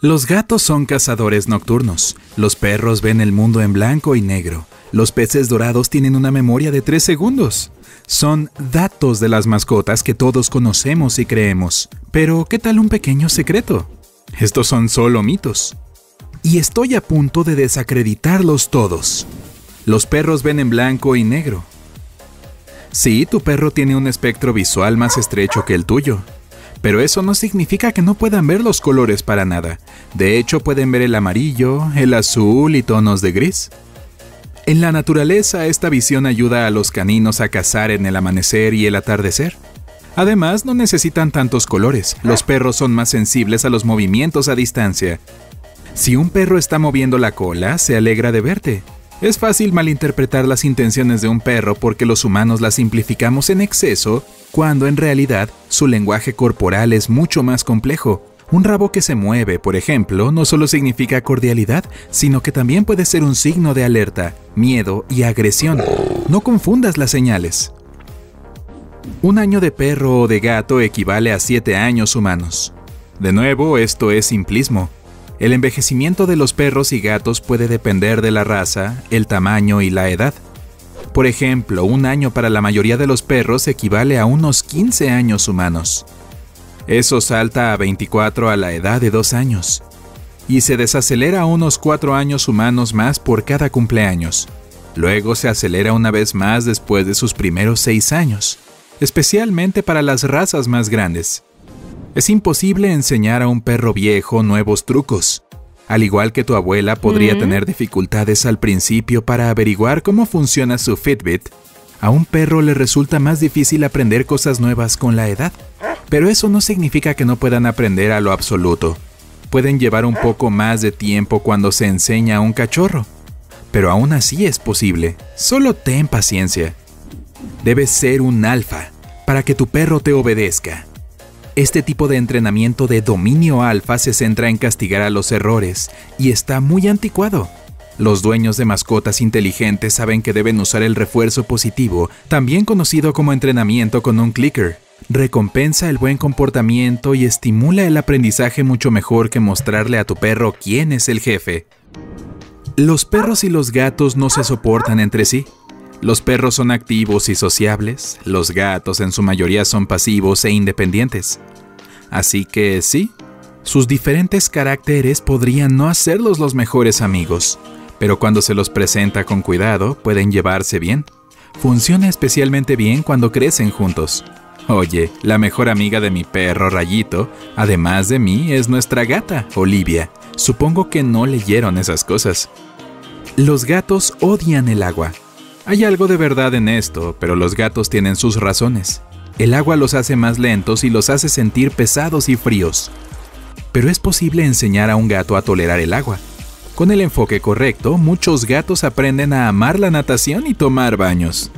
Los gatos son cazadores nocturnos, los perros ven el mundo en blanco y negro, los peces dorados tienen una memoria de 3 segundos. Son datos de las mascotas que todos conocemos y creemos. Pero, ¿qué tal un pequeño secreto? Estos son solo mitos. Y estoy a punto de desacreditarlos todos. Los perros ven en blanco y negro. Sí, tu perro tiene un espectro visual más estrecho que el tuyo, pero eso no significa que no puedan ver los colores para nada. De hecho, pueden ver el amarillo, el azul y tonos de gris. En la naturaleza, esta visión ayuda a los caninos a cazar en el amanecer y el atardecer. Además, no necesitan tantos colores. Los perros son más sensibles a los movimientos a distancia. Si un perro está moviendo la cola, se alegra de verte. Es fácil malinterpretar las intenciones de un perro porque los humanos las simplificamos en exceso, cuando en realidad su lenguaje corporal es mucho más complejo. Un rabo que se mueve, por ejemplo, no solo significa cordialidad, sino que también puede ser un signo de alerta, miedo y agresión. No confundas las señales. Un año de perro o de gato equivale a siete años humanos. De nuevo, esto es simplismo. El envejecimiento de los perros y gatos puede depender de la raza, el tamaño y la edad. Por ejemplo, un año para la mayoría de los perros equivale a unos 15 años humanos. Eso salta a 24 a la edad de 2 años. Y se desacelera a unos 4 años humanos más por cada cumpleaños. Luego se acelera una vez más después de sus primeros 6 años, especialmente para las razas más grandes. Es imposible enseñar a un perro viejo nuevos trucos. Al igual que tu abuela podría tener dificultades al principio para averiguar cómo funciona su Fitbit, a un perro le resulta más difícil aprender cosas nuevas con la edad. Pero eso no significa que no puedan aprender a lo absoluto. Pueden llevar un poco más de tiempo cuando se enseña a un cachorro. Pero aún así es posible. Solo ten paciencia. Debes ser un alfa para que tu perro te obedezca. Este tipo de entrenamiento de dominio alfa se centra en castigar a los errores y está muy anticuado. Los dueños de mascotas inteligentes saben que deben usar el refuerzo positivo, también conocido como entrenamiento con un clicker. Recompensa el buen comportamiento y estimula el aprendizaje mucho mejor que mostrarle a tu perro quién es el jefe. Los perros y los gatos no se soportan entre sí. Los perros son activos y sociables, los gatos en su mayoría son pasivos e independientes. Así que sí, sus diferentes caracteres podrían no hacerlos los mejores amigos, pero cuando se los presenta con cuidado pueden llevarse bien. Funciona especialmente bien cuando crecen juntos. Oye, la mejor amiga de mi perro Rayito, además de mí, es nuestra gata, Olivia. Supongo que no leyeron esas cosas. Los gatos odian el agua, hay algo de verdad en esto, pero los gatos tienen sus razones. El agua los hace más lentos y los hace sentir pesados y fríos. Pero es posible enseñar a un gato a tolerar el agua. Con el enfoque correcto, muchos gatos aprenden a amar la natación y tomar baños.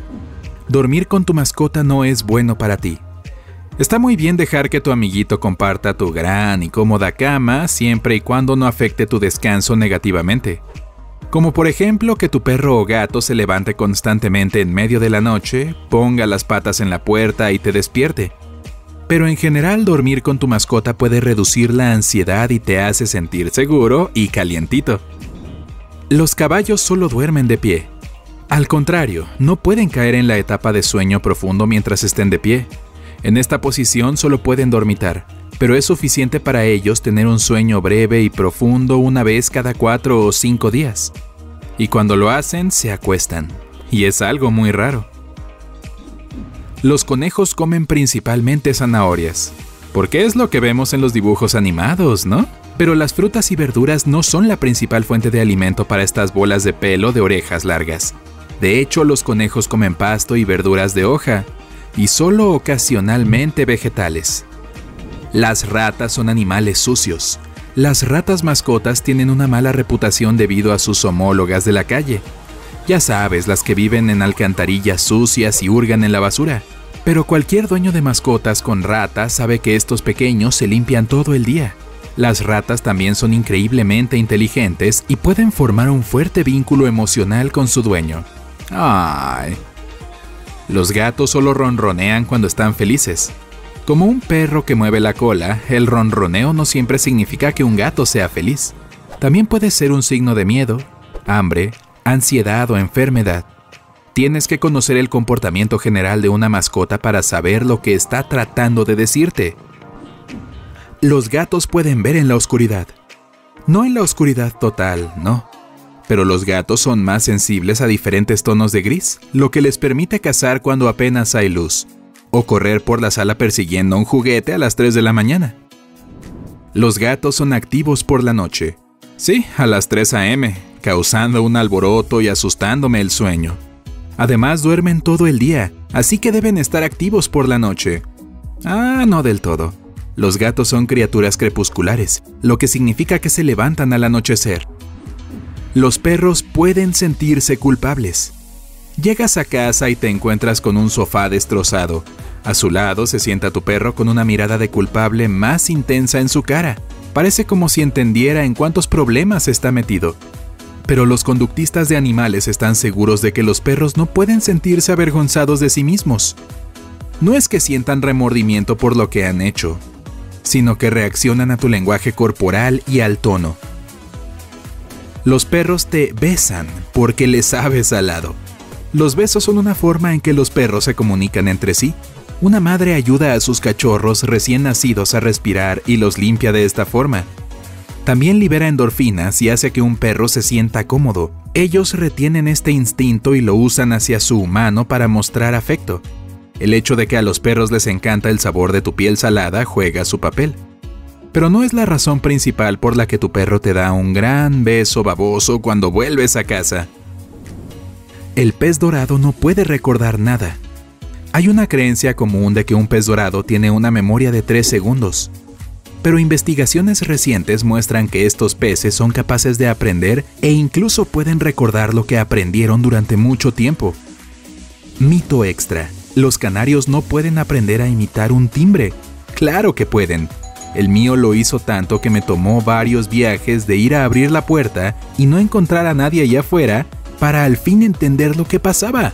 Dormir con tu mascota no es bueno para ti. Está muy bien dejar que tu amiguito comparta tu gran y cómoda cama siempre y cuando no afecte tu descanso negativamente. Como por ejemplo que tu perro o gato se levante constantemente en medio de la noche, ponga las patas en la puerta y te despierte. Pero en general dormir con tu mascota puede reducir la ansiedad y te hace sentir seguro y calientito. Los caballos solo duermen de pie. Al contrario, no pueden caer en la etapa de sueño profundo mientras estén de pie. En esta posición solo pueden dormitar, pero es suficiente para ellos tener un sueño breve y profundo una vez cada cuatro o cinco días. Y cuando lo hacen, se acuestan. Y es algo muy raro. Los conejos comen principalmente zanahorias, porque es lo que vemos en los dibujos animados, ¿no? Pero las frutas y verduras no son la principal fuente de alimento para estas bolas de pelo de orejas largas. De hecho, los conejos comen pasto y verduras de hoja, y solo ocasionalmente vegetales. Las ratas son animales sucios. Las ratas mascotas tienen una mala reputación debido a sus homólogas de la calle. Ya sabes, las que viven en alcantarillas sucias y hurgan en la basura. Pero cualquier dueño de mascotas con ratas sabe que estos pequeños se limpian todo el día. Las ratas también son increíblemente inteligentes y pueden formar un fuerte vínculo emocional con su dueño. Ay. Los gatos solo ronronean cuando están felices. Como un perro que mueve la cola, el ronroneo no siempre significa que un gato sea feliz. También puede ser un signo de miedo, hambre, ansiedad o enfermedad. Tienes que conocer el comportamiento general de una mascota para saber lo que está tratando de decirte. Los gatos pueden ver en la oscuridad. No en la oscuridad total, no. Pero los gatos son más sensibles a diferentes tonos de gris, lo que les permite cazar cuando apenas hay luz, o correr por la sala persiguiendo un juguete a las 3 de la mañana. Los gatos son activos por la noche. Sí, a las 3 a.m., causando un alboroto y asustándome el sueño. Además duermen todo el día, así que deben estar activos por la noche. Ah, no del todo. Los gatos son criaturas crepusculares, lo que significa que se levantan al anochecer. Los perros pueden sentirse culpables. Llegas a casa y te encuentras con un sofá destrozado. A su lado se sienta tu perro con una mirada de culpable más intensa en su cara. Parece como si entendiera en cuántos problemas está metido. Pero los conductistas de animales están seguros de que los perros no pueden sentirse avergonzados de sí mismos. No es que sientan remordimiento por lo que han hecho, sino que reaccionan a tu lenguaje corporal y al tono. Los perros te besan porque les sabes al lado. Los besos son una forma en que los perros se comunican entre sí. Una madre ayuda a sus cachorros recién nacidos a respirar y los limpia de esta forma. También libera endorfinas y hace que un perro se sienta cómodo. Ellos retienen este instinto y lo usan hacia su humano para mostrar afecto. El hecho de que a los perros les encanta el sabor de tu piel salada juega su papel. Pero no es la razón principal por la que tu perro te da un gran beso baboso cuando vuelves a casa. El pez dorado no puede recordar nada. Hay una creencia común de que un pez dorado tiene una memoria de 3 segundos. Pero investigaciones recientes muestran que estos peces son capaces de aprender e incluso pueden recordar lo que aprendieron durante mucho tiempo. Mito extra. Los canarios no pueden aprender a imitar un timbre. Claro que pueden. El mío lo hizo tanto que me tomó varios viajes de ir a abrir la puerta y no encontrar a nadie allá afuera para al fin entender lo que pasaba.